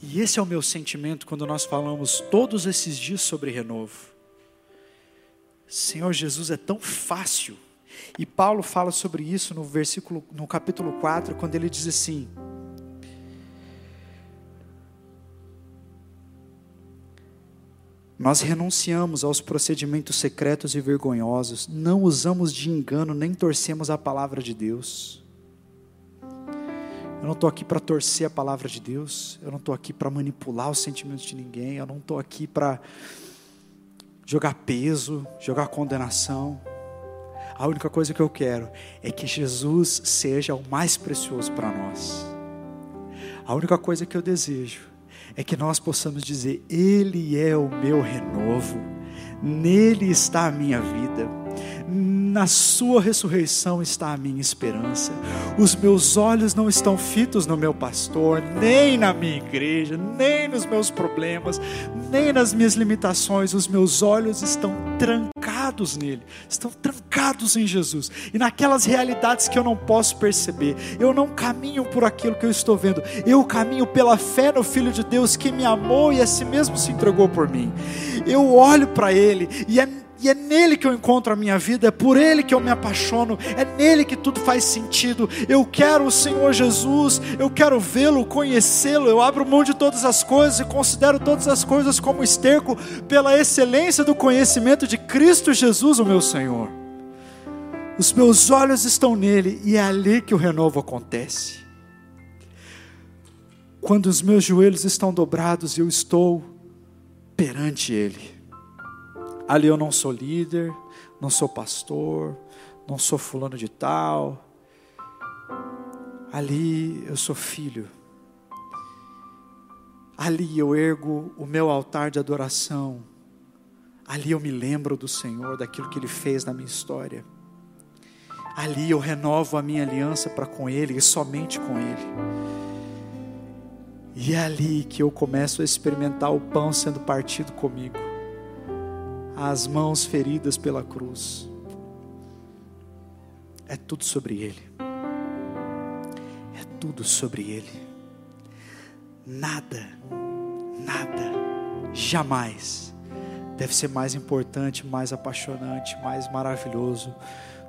E esse é o meu sentimento quando nós falamos todos esses dias sobre renovo. Senhor Jesus é tão fácil. E Paulo fala sobre isso no versículo no capítulo 4, quando ele diz assim: Nós renunciamos aos procedimentos secretos e vergonhosos, não usamos de engano nem torcemos a palavra de Deus. Eu não estou aqui para torcer a palavra de Deus, eu não estou aqui para manipular os sentimentos de ninguém, eu não estou aqui para jogar peso, jogar condenação. A única coisa que eu quero é que Jesus seja o mais precioso para nós. A única coisa que eu desejo é que nós possamos dizer: Ele é o meu renovo, nele está a minha vida na Sua ressurreição está a minha esperança. Os meus olhos não estão fitos no meu pastor, nem na minha igreja, nem nos meus problemas, nem nas minhas limitações. Os meus olhos estão trancados nele, estão trancados em Jesus e naquelas realidades que eu não posso perceber. Eu não caminho por aquilo que eu estou vendo, eu caminho pela fé no Filho de Deus que me amou e a si mesmo se entregou por mim. Eu olho para Ele e é e é nele que eu encontro a minha vida, é por ele que eu me apaixono, é nele que tudo faz sentido. Eu quero o Senhor Jesus, eu quero vê-lo, conhecê-lo. Eu abro mão de todas as coisas e considero todas as coisas como esterco pela excelência do conhecimento de Cristo Jesus, o meu Senhor. Os meus olhos estão nele e é ali que o renovo acontece. Quando os meus joelhos estão dobrados eu estou perante ele Ali eu não sou líder, não sou pastor, não sou fulano de tal. Ali eu sou filho. Ali eu ergo o meu altar de adoração. Ali eu me lembro do Senhor, daquilo que Ele fez na minha história. Ali eu renovo a minha aliança para com Ele e somente com Ele. E é ali que eu começo a experimentar o pão sendo partido comigo as mãos feridas pela cruz. É tudo sobre Ele. É tudo sobre Ele. Nada, nada, jamais deve ser mais importante, mais apaixonante, mais maravilhoso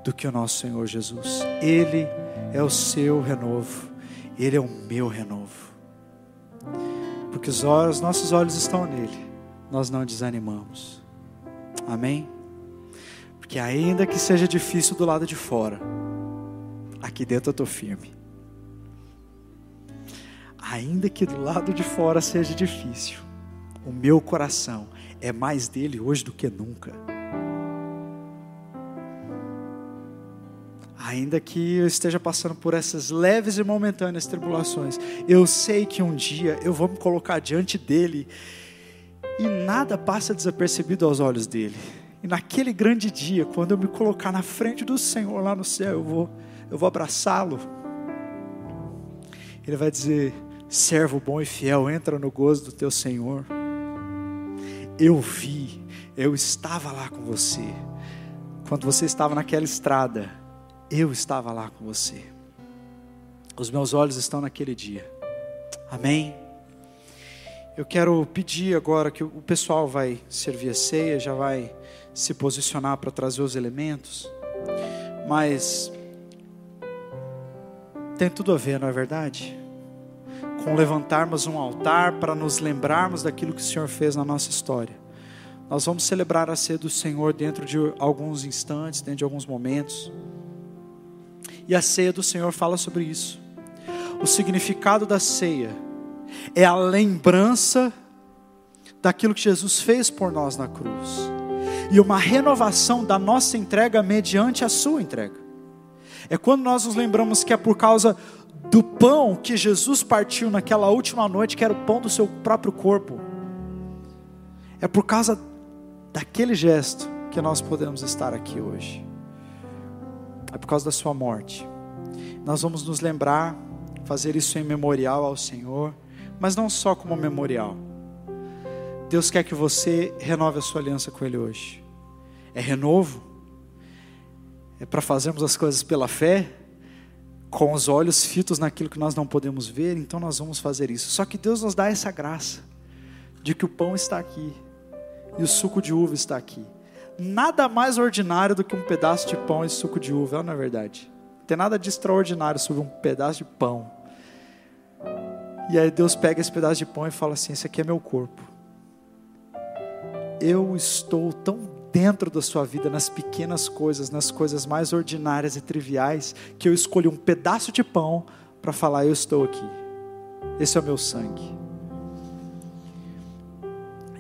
do que o nosso Senhor Jesus. Ele é o seu renovo, Ele é o meu renovo. Porque os, nossos olhos estão nele, nós não desanimamos. Amém? Porque ainda que seja difícil do lado de fora, aqui dentro eu estou firme. Ainda que do lado de fora seja difícil, o meu coração é mais dele hoje do que nunca. Ainda que eu esteja passando por essas leves e momentâneas tribulações, eu sei que um dia eu vou me colocar diante dele e nada passa desapercebido aos olhos dele. E naquele grande dia, quando eu me colocar na frente do Senhor lá no céu, eu vou, eu vou abraçá-lo. Ele vai dizer: servo bom e fiel, entra no gozo do teu Senhor eu vi, eu estava lá com você. Quando você estava naquela estrada, eu estava lá com você. Os meus olhos estão naquele dia. Amém? Eu quero pedir agora que o pessoal vai servir a ceia, já vai se posicionar para trazer os elementos. Mas tem tudo a ver, não é verdade? com levantarmos um altar para nos lembrarmos daquilo que o Senhor fez na nossa história. Nós vamos celebrar a ceia do Senhor dentro de alguns instantes, dentro de alguns momentos. E a ceia do Senhor fala sobre isso. O significado da ceia é a lembrança daquilo que Jesus fez por nós na cruz. E uma renovação da nossa entrega mediante a sua entrega. É quando nós nos lembramos que é por causa do pão que Jesus partiu naquela última noite, que era o pão do seu próprio corpo. É por causa daquele gesto que nós podemos estar aqui hoje. É por causa da sua morte. Nós vamos nos lembrar, fazer isso em memorial ao Senhor, mas não só como memorial. Deus quer que você renove a sua aliança com Ele hoje. É renovo? É para fazermos as coisas pela fé? com os olhos fitos naquilo que nós não podemos ver, então nós vamos fazer isso. Só que Deus nos dá essa graça de que o pão está aqui e o suco de uva está aqui. Nada mais ordinário do que um pedaço de pão e suco de uva, não é verdade? Não tem nada de extraordinário sobre um pedaço de pão. E aí Deus pega esse pedaço de pão e fala assim: Esse aqui é meu corpo. Eu estou tão dentro da sua vida, nas pequenas coisas, nas coisas mais ordinárias e triviais, que eu escolhi um pedaço de pão para falar: Eu estou aqui, esse é o meu sangue.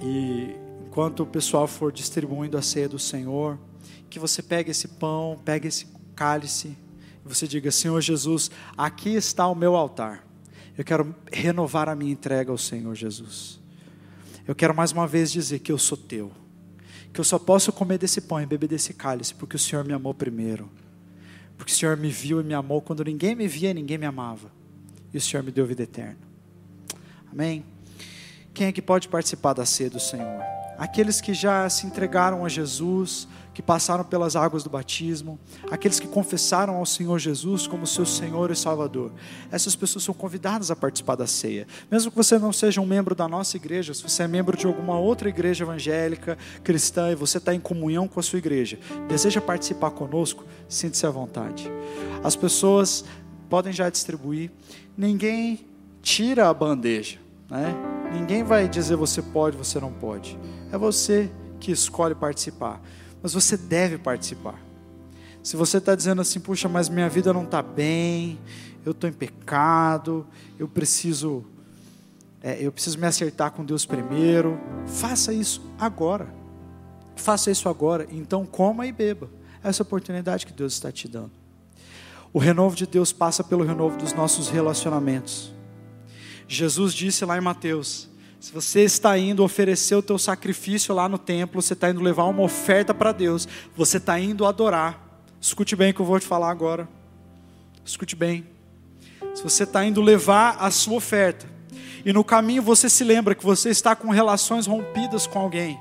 E enquanto o pessoal for distribuindo a ceia do Senhor, que você pegue esse pão, pegue esse cálice, e você diga: Senhor Jesus, aqui está o meu altar. Eu quero renovar a minha entrega ao Senhor Jesus. Eu quero mais uma vez dizer que eu sou teu que eu só posso comer desse pão e beber desse cálice porque o Senhor me amou primeiro. Porque o Senhor me viu e me amou quando ninguém me via e ninguém me amava. E o Senhor me deu vida eterna. Amém? Quem é que pode participar da ceia do Senhor? Aqueles que já se entregaram a Jesus, que passaram pelas águas do batismo, aqueles que confessaram ao Senhor Jesus como seu Senhor e Salvador. Essas pessoas são convidadas a participar da ceia. Mesmo que você não seja um membro da nossa igreja, se você é membro de alguma outra igreja evangélica, cristã, e você está em comunhão com a sua igreja, deseja participar conosco, sinta-se à vontade. As pessoas podem já distribuir, ninguém tira a bandeja, né? Ninguém vai dizer você pode, você não pode. É você que escolhe participar mas você deve participar. Se você está dizendo assim, puxa, mas minha vida não está bem, eu estou em pecado, eu preciso, é, eu preciso me acertar com Deus primeiro, faça isso agora. Faça isso agora. Então coma e beba. Essa oportunidade que Deus está te dando. O renovo de Deus passa pelo renovo dos nossos relacionamentos. Jesus disse lá em Mateus: se você está indo oferecer o teu sacrifício lá no templo, você está indo levar uma oferta para Deus, você está indo adorar. Escute bem o que eu vou te falar agora. Escute bem. Se você está indo levar a sua oferta, e no caminho você se lembra que você está com relações rompidas com alguém,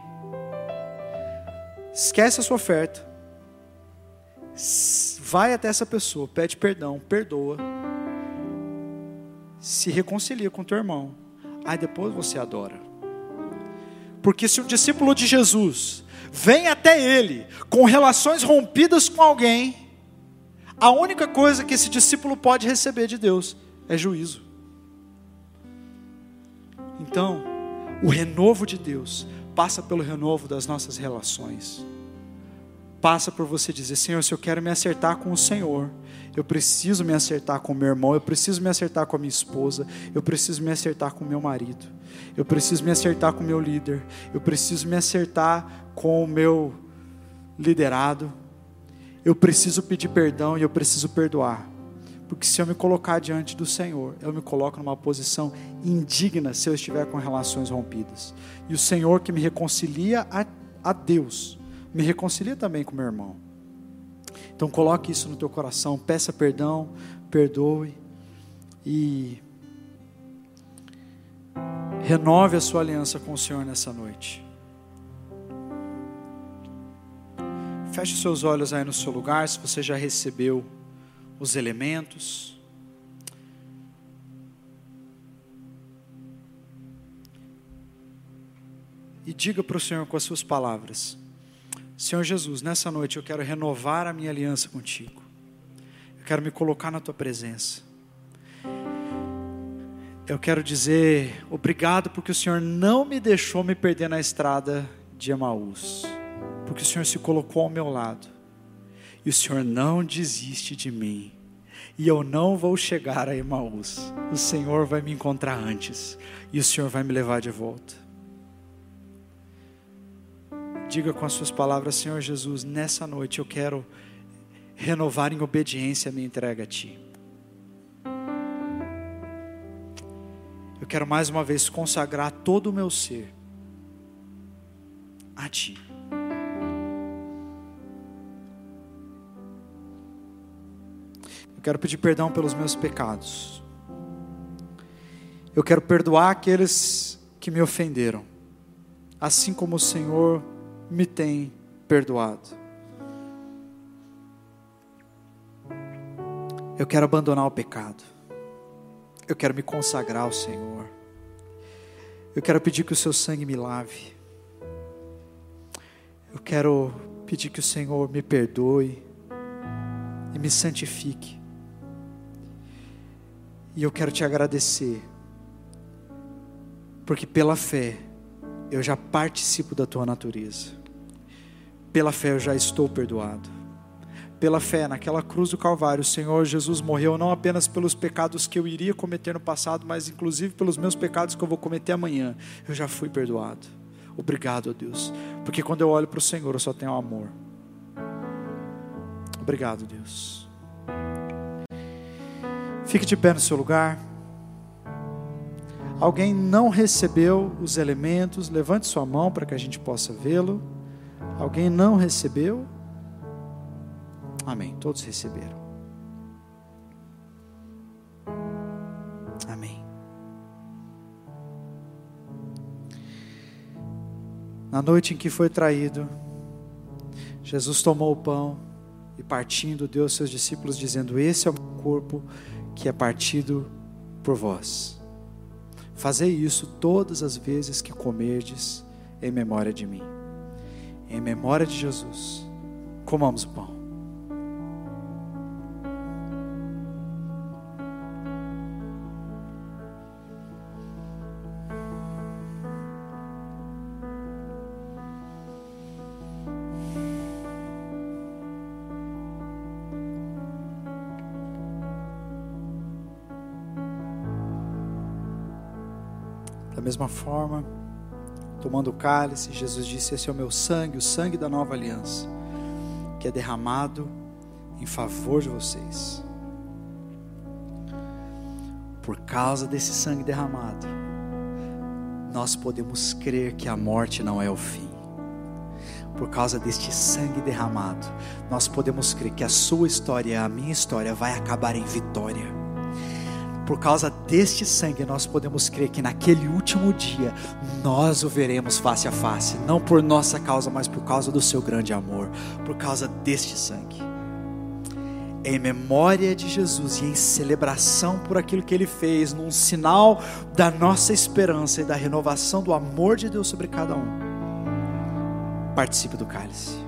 esquece a sua oferta, vai até essa pessoa, pede perdão, perdoa, se reconcilia com teu irmão, aí depois você adora. Porque se um discípulo de Jesus vem até ele com relações rompidas com alguém, a única coisa que esse discípulo pode receber de Deus é juízo. Então, o renovo de Deus passa pelo renovo das nossas relações passa por você dizer: Senhor, se eu quero me acertar com o Senhor, eu preciso me acertar com meu irmão, eu preciso me acertar com a minha esposa, eu preciso me acertar com meu marido, eu preciso me acertar com meu líder, eu preciso me acertar com o meu liderado, eu preciso pedir perdão e eu preciso perdoar. Porque se eu me colocar diante do Senhor, eu me coloco numa posição indigna se eu estiver com relações rompidas. E o Senhor que me reconcilia a, a Deus, me reconcilia também com meu irmão. Então coloque isso no teu coração, peça perdão, perdoe e renove a sua aliança com o Senhor nessa noite. Feche seus olhos aí no seu lugar, se você já recebeu os elementos. E diga para o Senhor com as suas palavras: Senhor Jesus, nessa noite eu quero renovar a minha aliança contigo. Eu quero me colocar na tua presença. Eu quero dizer obrigado porque o Senhor não me deixou me perder na estrada de Emaús. Porque o Senhor se colocou ao meu lado. E o Senhor não desiste de mim. E eu não vou chegar a Emaús. O Senhor vai me encontrar antes. E o Senhor vai me levar de volta. Diga com as suas palavras, Senhor Jesus, nessa noite eu quero renovar em obediência a minha entrega a Ti. Eu quero mais uma vez consagrar todo o meu ser a Ti. Eu quero pedir perdão pelos meus pecados. Eu quero perdoar aqueles que me ofenderam, assim como o Senhor me tem perdoado. Eu quero abandonar o pecado. Eu quero me consagrar ao Senhor. Eu quero pedir que o seu sangue me lave. Eu quero pedir que o Senhor me perdoe e me santifique. E eu quero te agradecer, porque pela fé eu já participo da tua natureza. Pela fé eu já estou perdoado. Pela fé, naquela cruz do Calvário, o Senhor Jesus morreu não apenas pelos pecados que eu iria cometer no passado, mas inclusive pelos meus pecados que eu vou cometer amanhã. Eu já fui perdoado. Obrigado, Deus. Porque quando eu olho para o Senhor, eu só tenho amor. Obrigado, Deus. Fique de pé no seu lugar. Alguém não recebeu os elementos, levante sua mão para que a gente possa vê-lo. Alguém não recebeu? Amém. Todos receberam. Amém. Na noite em que foi traído, Jesus tomou o pão e partindo deu aos seus discípulos dizendo: Esse é o meu corpo que é partido por vós. Fazei isso todas as vezes que comerdes em memória de mim em memória de Jesus, comamos o pão. Da mesma forma, Tomando o cálice, Jesus disse: Esse é o meu sangue, o sangue da nova aliança, que é derramado em favor de vocês. Por causa desse sangue derramado, nós podemos crer que a morte não é o fim. Por causa deste sangue derramado, nós podemos crer que a sua história a minha história vai acabar em vitória por causa deste sangue, nós podemos crer que naquele último dia nós o veremos face a face, não por nossa causa, mas por causa do seu grande amor, por causa deste sangue. Em memória de Jesus e em celebração por aquilo que ele fez, num sinal da nossa esperança e da renovação do amor de Deus sobre cada um, participe do cálice.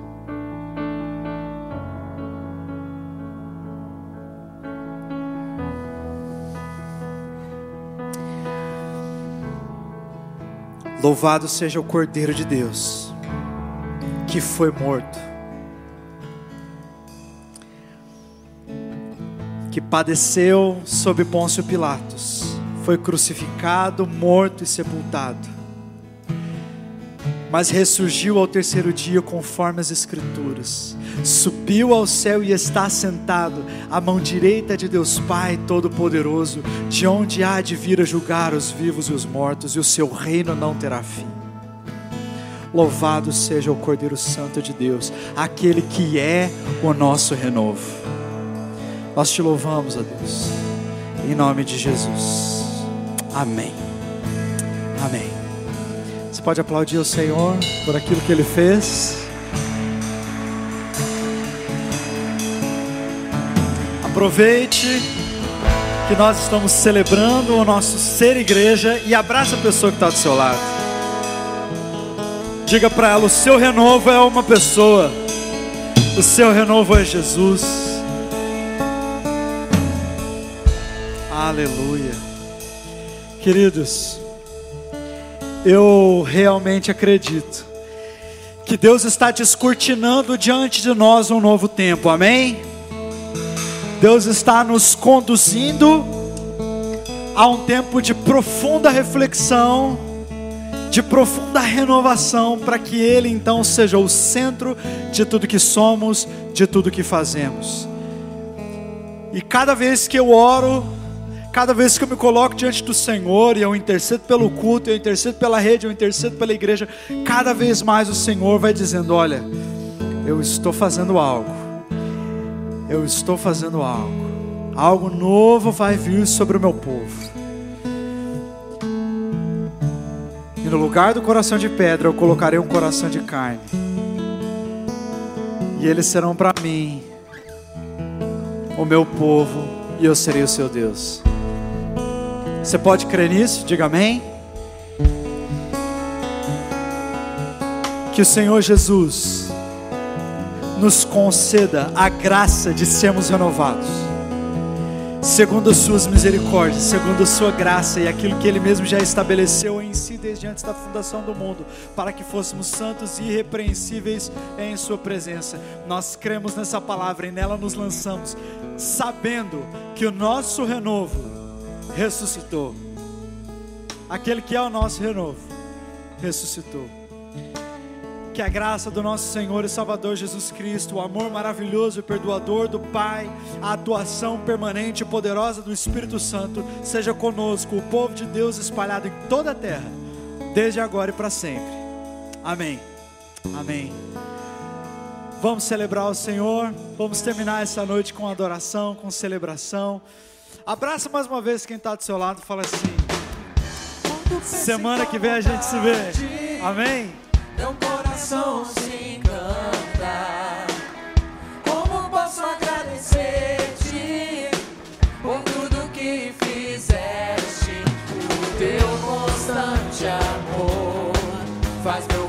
Louvado seja o Cordeiro de Deus, que foi morto, que padeceu sob Pôncio Pilatos, foi crucificado, morto e sepultado mas ressurgiu ao terceiro dia conforme as Escrituras. Subiu ao céu e está sentado à mão direita de Deus Pai Todo-Poderoso, de onde há de vir a julgar os vivos e os mortos, e o seu reino não terá fim. Louvado seja o Cordeiro Santo de Deus, aquele que é o nosso renovo. Nós te louvamos, ó Deus, em nome de Jesus. Amém. Amém. Você pode aplaudir o Senhor por aquilo que Ele fez. Aproveite que nós estamos celebrando o nosso ser igreja e abraça a pessoa que está do seu lado. Diga para ela: o seu renovo é uma pessoa, o seu renovo é Jesus. Aleluia. Queridos, eu realmente acredito que Deus está descortinando diante de nós um novo tempo, amém? Deus está nos conduzindo a um tempo de profunda reflexão, de profunda renovação, para que Ele então seja o centro de tudo que somos, de tudo que fazemos. E cada vez que eu oro, Cada vez que eu me coloco diante do Senhor e eu intercedo pelo culto, eu intercedo pela rede, eu intercedo pela igreja, cada vez mais o Senhor vai dizendo: Olha, eu estou fazendo algo, eu estou fazendo algo, algo novo vai vir sobre o meu povo. E no lugar do coração de pedra eu colocarei um coração de carne, e eles serão para mim o meu povo, e eu serei o seu Deus. Você pode crer nisso? Diga amém. Que o Senhor Jesus nos conceda a graça de sermos renovados, segundo as Suas misericórdias, segundo a Sua graça e aquilo que Ele mesmo já estabeleceu em si desde antes da fundação do mundo, para que fôssemos santos e irrepreensíveis em Sua presença. Nós cremos nessa palavra e nela nos lançamos, sabendo que o nosso renovo ressuscitou. Aquele que é o nosso renovo, ressuscitou. Que a graça do nosso Senhor e Salvador Jesus Cristo, o amor maravilhoso e perdoador do Pai, a atuação permanente e poderosa do Espírito Santo seja conosco, o povo de Deus espalhado em toda a terra, desde agora e para sempre. Amém. Amém. Vamos celebrar o Senhor, vamos terminar essa noite com adoração, com celebração. Abraça mais uma vez quem está do seu lado e fala assim: Semana que vem a gente se vê. Amém? Meu coração se encanta. Como posso agradecer-te por tudo que fizeste? O teu constante amor faz meu